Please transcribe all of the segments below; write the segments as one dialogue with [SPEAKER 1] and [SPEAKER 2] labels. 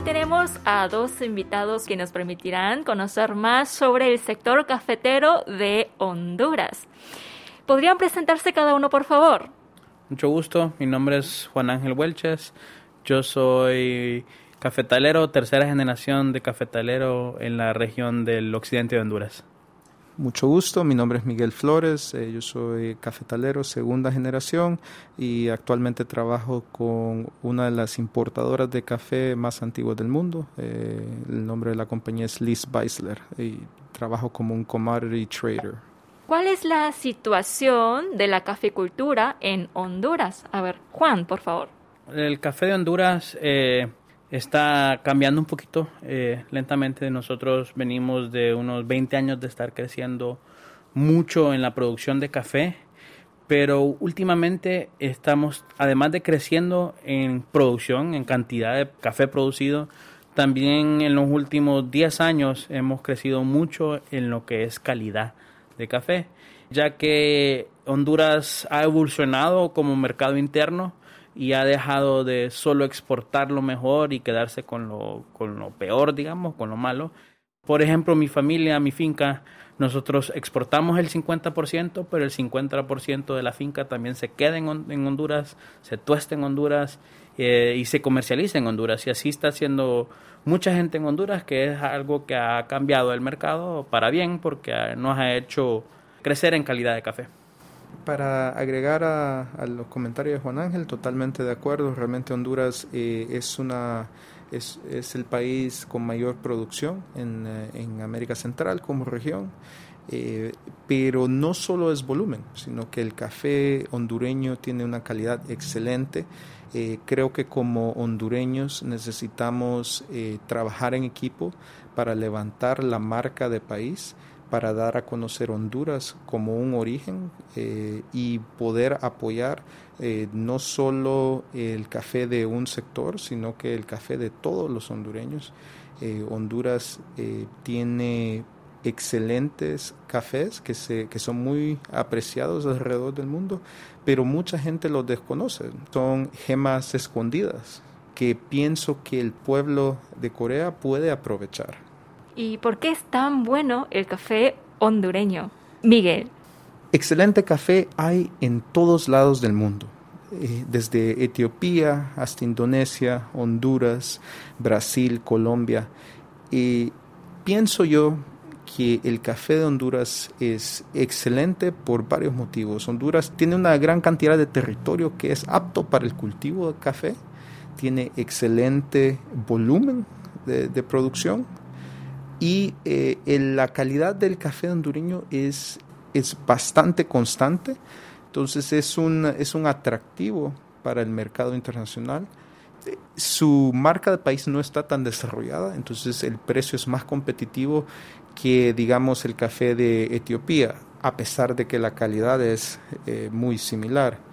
[SPEAKER 1] Hoy tenemos a dos invitados que nos permitirán conocer más sobre el sector cafetero de Honduras. ¿Podrían presentarse cada uno, por favor?
[SPEAKER 2] Mucho gusto, mi nombre es Juan Ángel Huelches, yo soy cafetalero, tercera generación de cafetalero en la región del occidente de Honduras.
[SPEAKER 3] Mucho gusto, mi nombre es Miguel Flores, eh, yo soy cafetalero segunda generación y actualmente trabajo con una de las importadoras de café más antiguas del mundo. Eh, el nombre de la compañía es Liz Beisler y trabajo como un commodity trader.
[SPEAKER 1] ¿Cuál es la situación de la caficultura en Honduras? A ver, Juan, por favor.
[SPEAKER 2] El café de Honduras eh, está cambiando un poquito eh, lentamente. Nosotros venimos de unos 20 años de estar creciendo mucho en la producción de café, pero últimamente estamos, además de creciendo en producción, en cantidad de café producido, también en los últimos 10 años hemos crecido mucho en lo que es calidad de café, ya que Honduras ha evolucionado como mercado interno y ha dejado de solo exportar lo mejor y quedarse con lo, con lo peor, digamos, con lo malo. Por ejemplo, mi familia, mi finca, nosotros exportamos el 50%, pero el 50% de la finca también se queda en, Honduras, se tuesta en Honduras eh, y se comercializa en Honduras. Y así está haciendo mucha gente en Honduras, que es algo que ha cambiado el mercado para bien, porque nos ha hecho crecer en calidad de café.
[SPEAKER 3] Para agregar a, los comentarios de Juan Ángel, totalmente de acuerdo. Realmente Honduras eh, es una es, es, el país con mayor producción en, eh, en América Central como región. Eh, pero no solo es volumen, sino que el café hondureño tiene una calidad excelente. creo que como hondureños necesitamos trabajar en equipo para levantar la marca de país para dar a conocer Honduras como un origen eh, y poder apoyar eh, no solo el café de un sector, sino que el café de todos los hondureños. Eh, Honduras tiene excelentes cafés que, se, que son muy apreciados alrededor del mundo, pero mucha gente los desconoce. Son gemas escondidas que pienso que el pueblo de Corea puede aprovechar.
[SPEAKER 1] ¿Y por qué es tan bueno el café hondureño? Miguel.
[SPEAKER 3] Excelente café hay en todos lados del mundo, eh, desde Etiopía hasta Indonesia, Honduras, Brasil, Colombia. Y pienso yo que el café de Honduras es excelente por varios motivos. Honduras tiene una gran cantidad de territorio que es apto para el cultivo de café, tiene excelente volumen de producción y eh, la calidad del café hondureño es, es bastante constante, entonces es un, es un atractivo para el mercado internacional. Su marca de país no está tan desarrollada, entonces el precio es más competitivo que, digamos, el café de Etiopía, a pesar de que la calidad es eh, muy similar.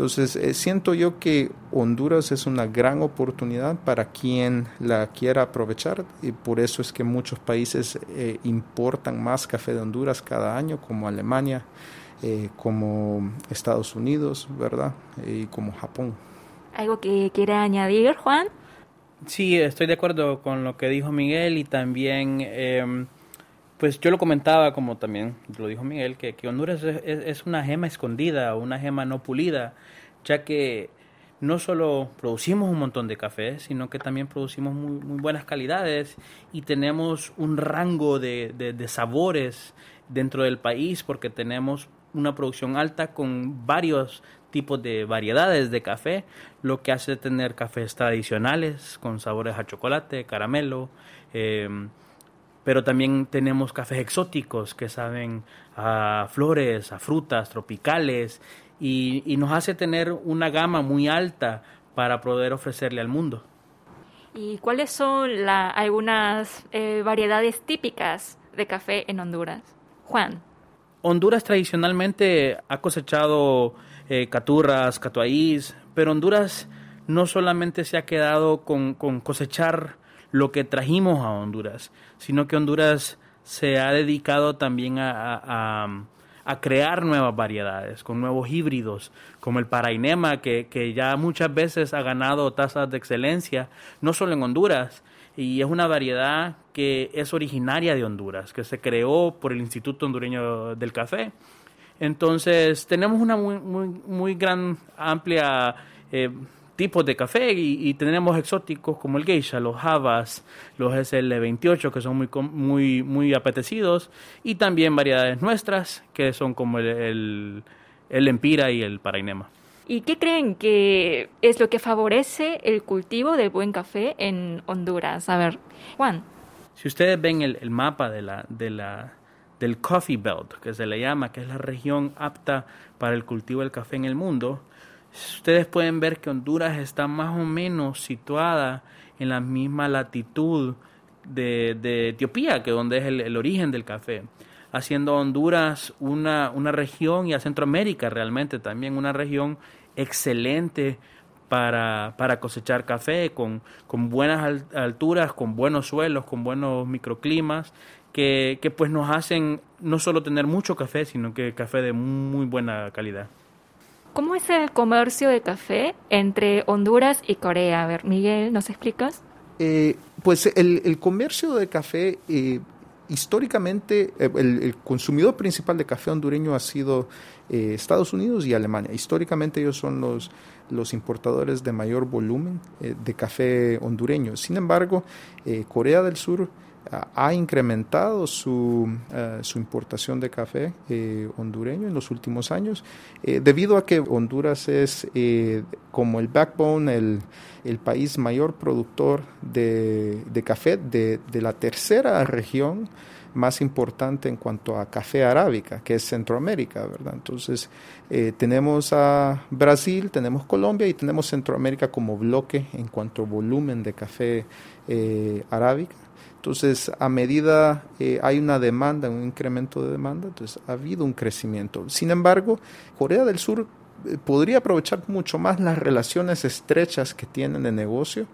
[SPEAKER 3] Entonces, eh, siento yo que Honduras es una gran oportunidad para quien la quiera aprovechar y por eso es que muchos países eh, importan más café de Honduras cada año, como Alemania, eh, como Estados Unidos, ¿verdad? Y como Japón.
[SPEAKER 1] ¿Algo que quiera añadir, Juan?
[SPEAKER 2] Sí, estoy de acuerdo con lo que dijo Miguel y también em, pues yo lo comentaba, como también lo dijo Miguel, que, Honduras es, una gema escondida, una gema no pulida, ya que no solo producimos un montón de café, sino que también producimos muy, muy buenas calidades y tenemos un rango de, de, sabores dentro del país porque tenemos una producción alta con varios tipos de variedades de café, lo que hace tener cafés tradicionales con sabores a chocolate, caramelo, eh, pero también tenemos cafés exóticos que saben a flores, a frutas tropicales y, nos hace tener una gama muy alta para poder ofrecerle al mundo.
[SPEAKER 1] ¿Y cuáles son algunas eh, variedades típicas de café en Honduras? Juan.
[SPEAKER 2] Honduras tradicionalmente ha cosechado eh, caturras, catuaís, pero Honduras no solamente se ha quedado con, con cosechar lo que trajimos a Honduras, sino que Honduras se ha dedicado también a, a crear nuevas variedades, con nuevos híbridos, como el Parainema, que, que ya muchas veces ha ganado tasas de excelencia, no solo en Honduras, y es una variedad que es originaria de Honduras, que se creó por el Instituto Hondureño del Café. Entonces, tenemos una muy, muy, muy gran, amplia eh, tipos de café y, tenemos exóticos como el geisha, los havas, los SL28 que son muy, muy, muy apetecidos y también variedades nuestras que son como el, el, empira y el parainema.
[SPEAKER 1] ¿Y qué creen que es lo que favorece el cultivo del buen café en Honduras? A ver, Juan.
[SPEAKER 2] Si ustedes ven el, el mapa de la, de la, del Coffee Belt, que se le llama, que es la región apta para el cultivo del café en el mundo, Ustedes pueden ver que Honduras está más o menos situada en la misma latitud de, Etiopía, que donde es el, origen del café, haciendo Honduras una, una región y a Centroamérica realmente también una región excelente para, para cosechar café con, con buenas alturas, con buenos suelos, con buenos microclimas, que, que pues nos hacen no solo tener mucho café, sino que café de muy buena calidad.
[SPEAKER 1] ¿Cómo es el comercio de café entre Honduras y Corea? A ver, Miguel, ¿nos explicas?
[SPEAKER 3] Eh, pues el, comercio de café, eh, históricamente, eh, el, consumidor principal de café hondureño ha sido Estados Unidos y Alemania. Históricamente ellos son los, los importadores de mayor volumen de café hondureño. Sin embargo, Corea del Sur ha incrementado su, eh, su importación de café eh, hondureño en los últimos años, eh, debido a que Honduras es como el backbone, el, el país mayor productor de, de café de, de, la tercera región más importante en cuanto a café arábica, que es Centroamérica, ¿verdad? Entonces, tenemos a Brasil, tenemos Colombia y tenemos Centroamérica como bloque en cuanto a volumen de café arábica. Entonces, a medida eh, hay una demanda, un incremento de demanda, entonces ha habido un crecimiento. Sin embargo, Corea del Sur eh, podría aprovechar mucho más las relaciones estrechas que tienen de negocio.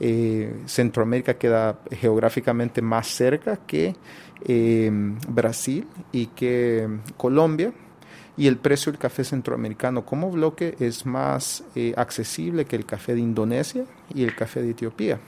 [SPEAKER 3] Eh, Centroamérica queda geográficamente más cerca que Brasil y que Colombia y el precio del café centroamericano como bloque es más accesible que el café de Indonesia y el café de Etiopía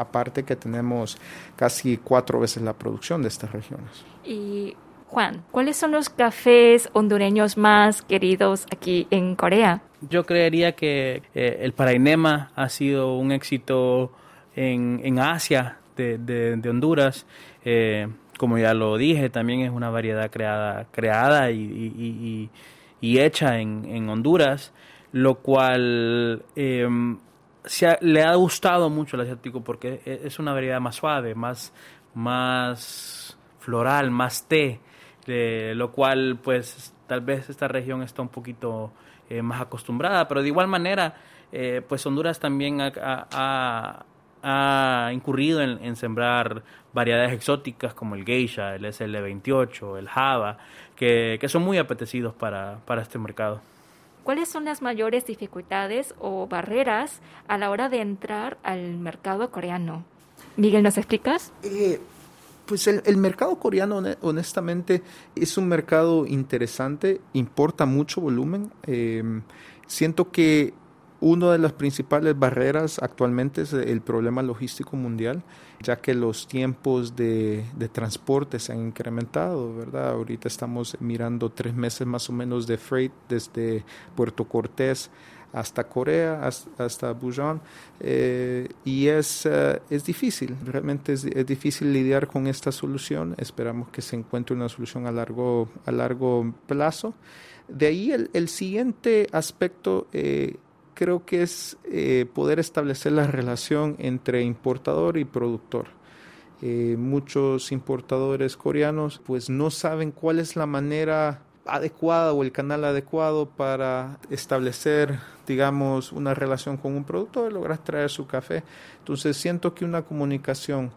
[SPEAKER 3] aparte que tenemos casi cuatro veces la producción de estas regiones.
[SPEAKER 1] Y Juan, ¿cuáles son los cafés hondureños más queridos aquí en Corea?
[SPEAKER 2] Yo creería que eh, el Parainema ha sido un éxito en, en Asia de, de, Honduras. Eh, como ya lo dije, también es una variedad creada, creada y, y, y, hecha en, en, Honduras, lo cual eh, le ha gustado mucho el asiático porque e, es una variedad más suave, más, más floral, más té, lo cual pues tal vez esta región está un poquito eh, más acostumbrada, pero de igual manera eh, pues Honduras también ha, incurrido en, sembrar variedades exóticas como el geisha, el SL28, el java, que, son muy apetecidos para este mercado.
[SPEAKER 1] ¿Cuáles son las mayores dificultades o barreras a la hora de entrar al mercado coreano? Miguel, ¿nos explicas?
[SPEAKER 3] Eh, pues el, mercado coreano, honestamente, es un mercado interesante, importa mucho volumen. Eh, siento que una de las principales barreras actualmente es el problema logístico mundial, ya que los tiempos de, transporte se han incrementado, ¿verdad? Ahorita estamos mirando tres meses más o menos de freight desde Puerto Cortés hasta Corea, hasta, Busan, eh, y es, eh, es difícil, realmente es, difícil lidiar con esta solución, esperamos que se encuentre una solución a largo, a largo plazo. De ahí el, el siguiente aspecto eh, creo que es eh, poder establecer la relación entre importador y productor. Eh, muchos importadores coreanos pues no saben cuál es la manera adecuada o el canal adecuado para establecer digamos una relación con un productor y lograr traer su café entonces siento que una comunicación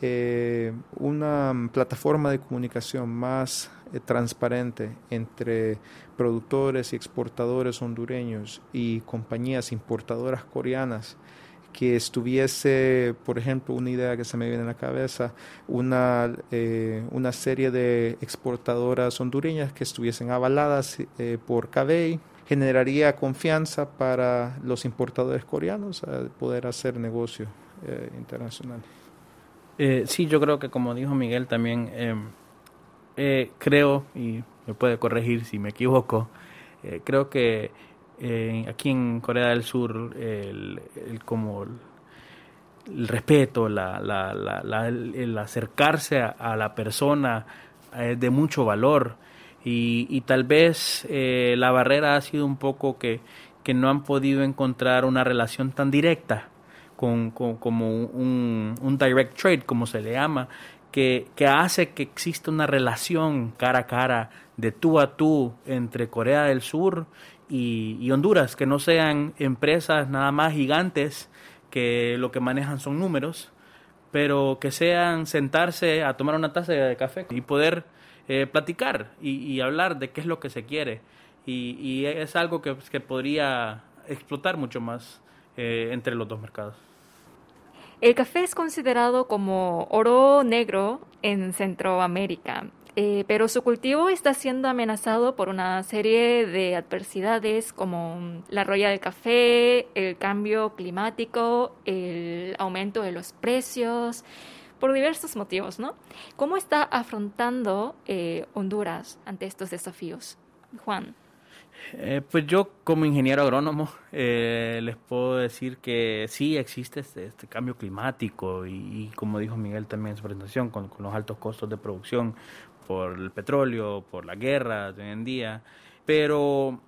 [SPEAKER 3] eh, una plataforma de comunicación más eh, transparente entre productores y exportadores hondureños y compañías importadoras coreanas que estuviese, por ejemplo, una idea que se me viene a la cabeza, una, eh, una serie de exportadoras hondureñas que estuviesen avaladas eh, por CABEI, generaría confianza para los importadores coreanos a poder hacer negocio eh, internacional.
[SPEAKER 2] Sí, yo creo que como dijo Miguel también, creo, y me puede corregir si me equivoco, creo que eh, aquí en Corea del Sur el, como el, respeto, la, la, el acercarse a, la persona es de mucho valor. Y, tal vez eh, la barrera ha sido un poco que, que, no han podido encontrar una relación tan directa con, como un, direct trade, como se le llama, que, que hace que exista una relación cara a cara de tú a tú entre Corea del Sur y, Honduras, que no sean empresas nada más gigantes que lo que manejan son números, pero que sean sentarse a tomar una taza de café y poder eh, platicar y, hablar de qué es lo que se quiere. Y, es algo que, que, podría explotar mucho más eh, entre los dos mercados.
[SPEAKER 1] El café es considerado como oro negro en Centroamérica. Eh, pero su cultivo está siendo amenazado por una serie de adversidades como la roya del café, el cambio climático, el aumento de los precios, por diversos motivos, ¿no? ¿Cómo está afrontando eh, Honduras ante estos desafíos? Juan.
[SPEAKER 2] Eh, pues yo como ingeniero agrónomo les puedo decir que sí existe este, este cambio climático y, como dijo Miguel también en su presentación, con, los altos costos de producción, por el petróleo, por la guerra de hoy en día, pero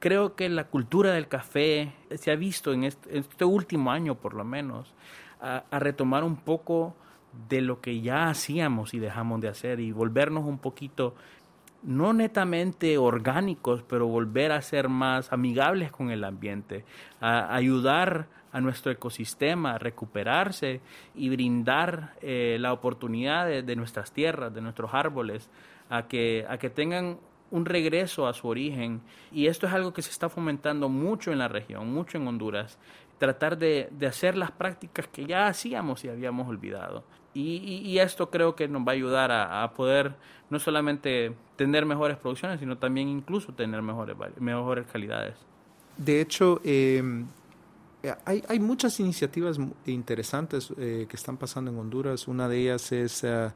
[SPEAKER 2] creo que la cultura del café se ha visto en este, último año por lo menos a, retomar un poco de lo que ya hacíamos y dejamos de hacer y volvernos un poquito no netamente orgánicos, pero volver a ser más amigables con el ambiente, a ayudar a nuestro ecosistema a recuperarse y brindar eh, la oportunidad de, nuestras tierras, de nuestros árboles, a que, a que tengan un regreso a su origen. Y esto es algo que se está fomentando mucho en la región, mucho en Honduras, tratar de, hacer las prácticas que ya hacíamos y habíamos olvidado. Y, esto creo que nos va a ayudar a, poder no solamente tener mejores producciones, sino también incluso tener mejores, mejores calidades.
[SPEAKER 3] De hecho, eh, eh, hay, hay, muchas iniciativas interesantes eh, que están pasando en Honduras. Una de ellas es eh,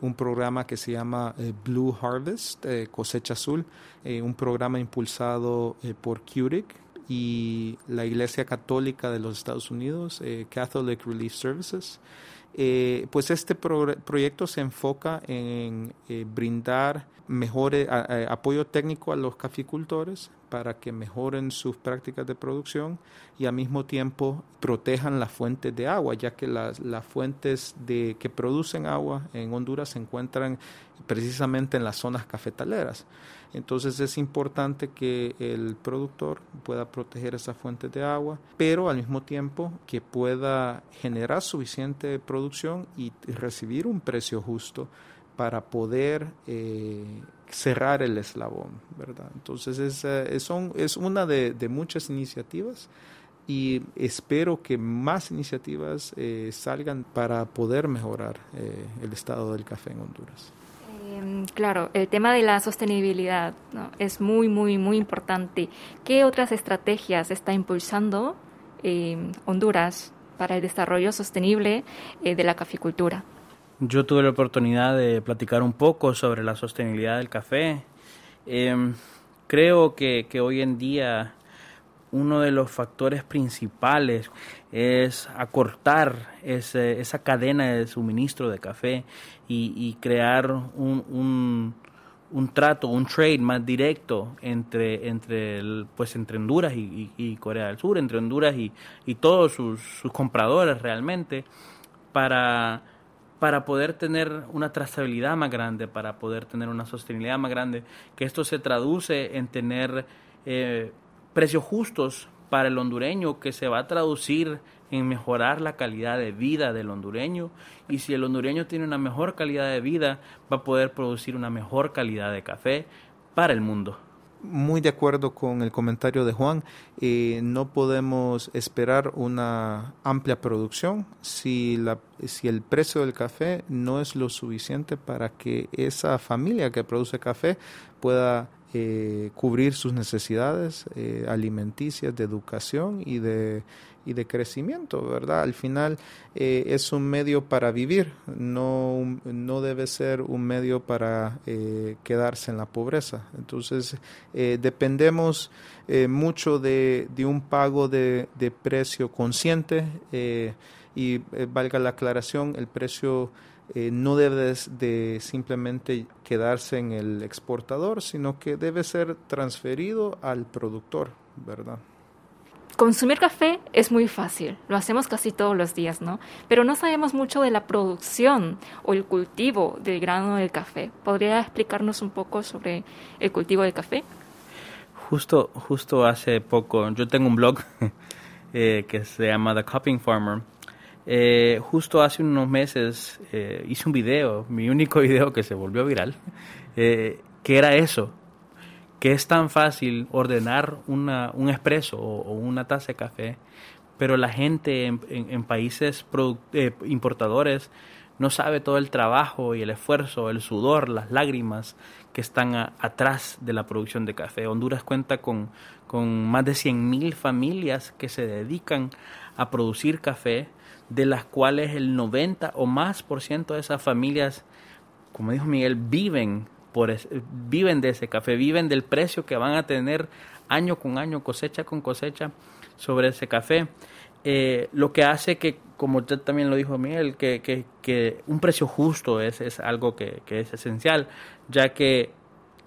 [SPEAKER 3] un programa que se llama Blue Harvest, cosecha azul, un programa impulsado por CURIC y la Iglesia Católica de los Estados Unidos, Catholic Relief Services. Pues este proyecto se enfoca en brindar mejor apoyo técnico a los caficultores para que mejoren sus prácticas de producción y al mismo tiempo protejan las fuentes de agua, ya que las, las fuentes de, que producen agua en Honduras se encuentran precisamente en las zonas cafetaleras. Entonces es importante que el productor pueda proteger esas fuentes de agua, pero al mismo tiempo que pueda generar suficiente producción y recibir un precio justo para poder eh, cerrar el eslabón, ¿verdad? Entonces es, eh, es una de, muchas iniciativas y espero que más iniciativas eh, salgan para poder mejorar el estado del café en Honduras.
[SPEAKER 1] Em, claro, el tema de la sostenibilidad es muy, muy, muy importante. ¿Qué otras estrategias está impulsando Honduras para el desarrollo sostenible de la caficultura?
[SPEAKER 2] Yo tuve la oportunidad de platicar un poco sobre la sostenibilidad del café. Em, creo que, hoy en día uno de los factores principales es acortar esa cadena de suministro de café y, crear un, trato, un trade más directo entre, entre, pues entre Honduras y, Corea del Sur, entre Honduras y, todos sus compradores realmente, para para poder tener una trazabilidad más grande, para poder tener una sostenibilidad más grande, que esto se traduce en tener eh, precios justos para el hondureño, que se va a traducir en mejorar la calidad de vida del hondureño y si el hondureño tiene una mejor calidad de vida va a poder producir una mejor calidad de café para el mundo.
[SPEAKER 3] Muy de acuerdo con el comentario de Juan. Eh, no podemos esperar una amplia producción si, la, si el precio del café no es lo suficiente para que esa familia que produce café pueda eh, cubrir sus necesidades eh, alimenticias, de educación y de, y de crecimiento, ¿verdad? Al final eh, es un medio para vivir, no, no debe ser un medio para quedarse en la pobreza. Entonces, dependemos mucho de, de, un pago de, de precio consciente y valga la aclaración, el precio eh, no debe de simplemente quedarse en el exportador, sino que debe ser transferido al productor, ¿verdad?
[SPEAKER 1] Consumir café es muy fácil, lo hacemos casi todos los días, ¿no? Pero no sabemos mucho de la producción o el cultivo del grano del café. ¿Podría explicarnos un poco sobre el cultivo del café?
[SPEAKER 2] Justo, justo hace poco, yo tengo un blog eh, que se llama The Cupping Farmer eh, justo hace unos meses eh, hice un video, mi único video que se volvió viral, que era eso, que es tan fácil ordenar una, un expreso o, una taza de café, pero la gente en, países importadores no sabe todo el trabajo y el esfuerzo, el sudor, las lágrimas que están atrás de la producción de café. Honduras cuenta con, con más de 100.000 familias que se dedican a producir café de las cuales el 90 o más por ciento de esas familias, como dijo Miguel, viven, viven de ese café, viven del precio que van a tener año con año, cosecha con cosecha sobre ese café. Eh, lo que hace que, como usted también lo dijo Miguel, que, que, un precio justo es, es algo que, que es esencial, ya que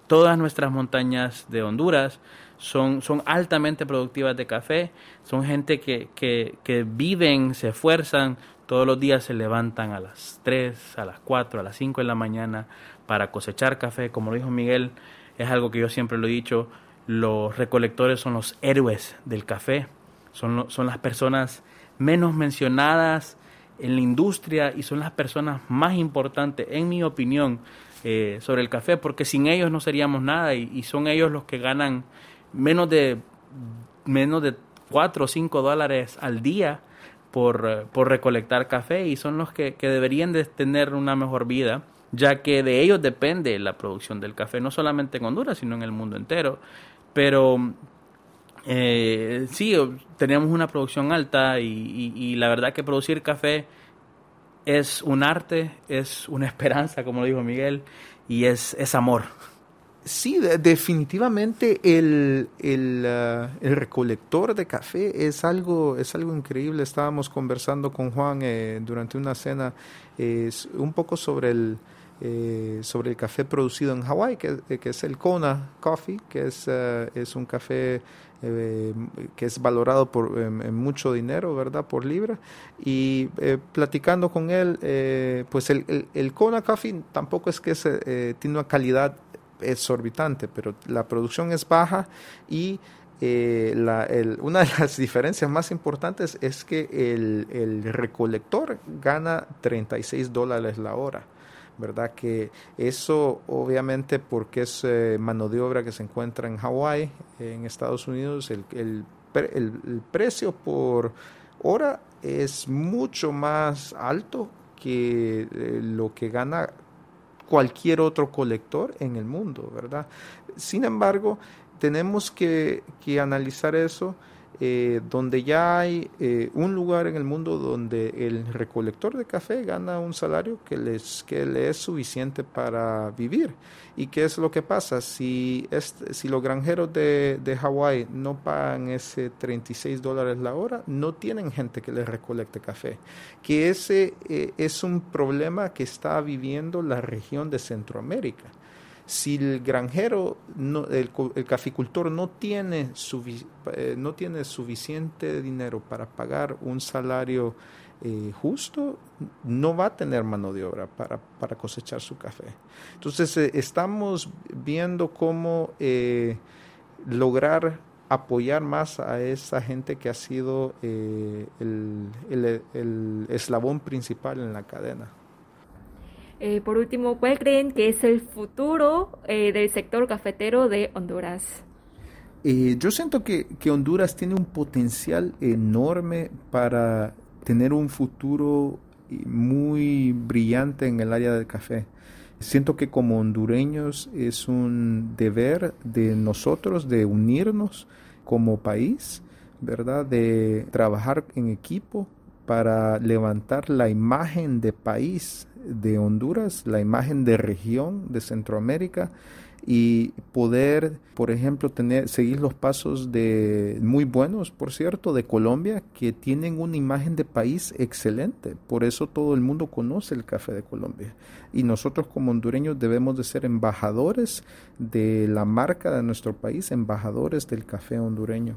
[SPEAKER 2] todas nuestras montañas de Honduras son, son altamente productivas de café, son gente que, que, que viven, se esfuerzan, todos los días se levantan a las 3, a las 4, a las 5 de la mañana para cosechar café. Como lo dijo Miguel, es algo que yo siempre lo he dicho, los recolectores son los héroes del café, son, son las personas menos mencionadas en la industria y son las personas más importantes, en mi opinión, eh, sobre el café, porque sin ellos no seríamos nada y, son ellos los que ganan menos de, menos de 4 o 5 dólares al día por, por recolectar café y son los que, que deberían de tener una mejor vida ya que de ellos depende la producción del café, no solamente en Honduras, sino en el mundo entero. Pero eh, sí, teníamos una producción alta y, la verdad que producir café es un arte, es una esperanza, como lo dijo Miguel, y es, es amor.
[SPEAKER 3] Sí, definitivamente el, ah, el, recolector de café es algo, es algo increíble. Estábamos conversando con Juan eh, durante una cena un poco sobre el, eh, sobre el café producido en Hawái, que, que, es el Kona Coffee, que es, ah, es un café eh, que es valorado por mucho dinero, ¿verdad? Por libra. Y platicando con él, pues el, el, Kona Coffee tampoco es que se, tiene una calidad exorbitante, pero la producción es baja y eh, la, el, una de las diferencias más importantes es que el, el recolector gana 36 dólares la hora. ¿Verdad? Que eso obviamente porque es eh, mano de obra que se encuentra en Hawái, en Estados Unidos, el, el, el, precio por hora es mucho más alto que eh, lo que gana cualquier otro colector en el mundo, ¿verdad? Sin embargo, tenemos que, que analizar eso eh, donde ya hay eh, un lugar en el mundo donde el recolector de café gana un salario que, les, que le es suficiente para vivir. ¿Y qué es lo que pasa? Si, si los granjeros de, de Hawái no pagan ese 36 dólares la hora, no tienen gente que les recolecte café. Que ese eh, es un problema que está viviendo la región de Centroamérica si el granjero, el, caficultor no tiene, eh, no tiene suficiente dinero para pagar un salario eh, justo, no va a tener mano de obra para, para cosechar su café. Entonces, eh, estamos viendo cómo lograr apoyar más a esa gente que ha sido el, el eslabón principal en la cadena.
[SPEAKER 1] Eh, por último, ¿cuál creen que es el futuro eh, del sector cafetero de Honduras?
[SPEAKER 3] Eh, yo siento que, que, Honduras tiene un potencial enorme para tener un futuro muy brillante en el área del café. Siento que como hondureños es un deber de nosotros de unirnos como país, ¿verdad? De trabajar en equipo para levantar la imagen de país de Honduras, la imagen de región de Centroamérica y poder, por ejemplo, tener, seguir los pasos de muy buenos, por cierto, de Colombia, que tienen una imagen de país excelente. Por eso todo el mundo conoce el café de Colombia. Y nosotros como hondureños debemos de ser embajadores de la marca de nuestro país, embajadores del café hondureño.